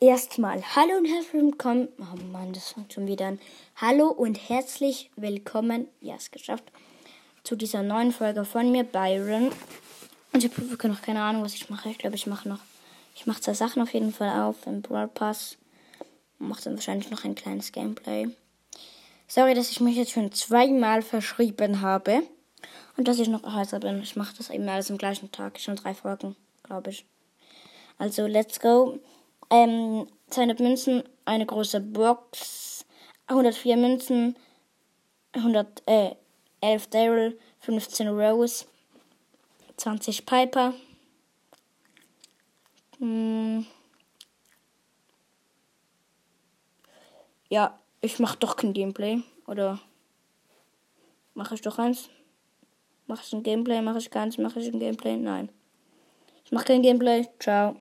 erstmal hallo und herzlich willkommen. Oh Mann, das fängt schon wieder an. Hallo und herzlich willkommen. Ja, es geschafft. Zu dieser neuen Folge von mir, Byron. Und ich habe noch keine Ahnung, was ich mache. Ich glaube, ich mache noch. Ich mache zwei Sachen auf jeden Fall auf im Brawl Pass. Mache dann wahrscheinlich noch ein kleines Gameplay. Sorry, dass ich mich jetzt schon zweimal verschrieben habe. Und dass ich noch heißer bin. Ich mache das eben alles am gleichen Tag. Schon drei Folgen, glaube ich. Also, let's go. Ähm, 200 Münzen, eine große Box, 104 Münzen, 111 äh, Daryl, 15 Rose, 20 Piper. Hm. Ja, ich mach doch kein Gameplay. Oder mache ich doch eins? Mache ich ein Gameplay? Mache ich keins? Mache ich ein Gameplay? Nein. Ich mache kein Gameplay. Ciao.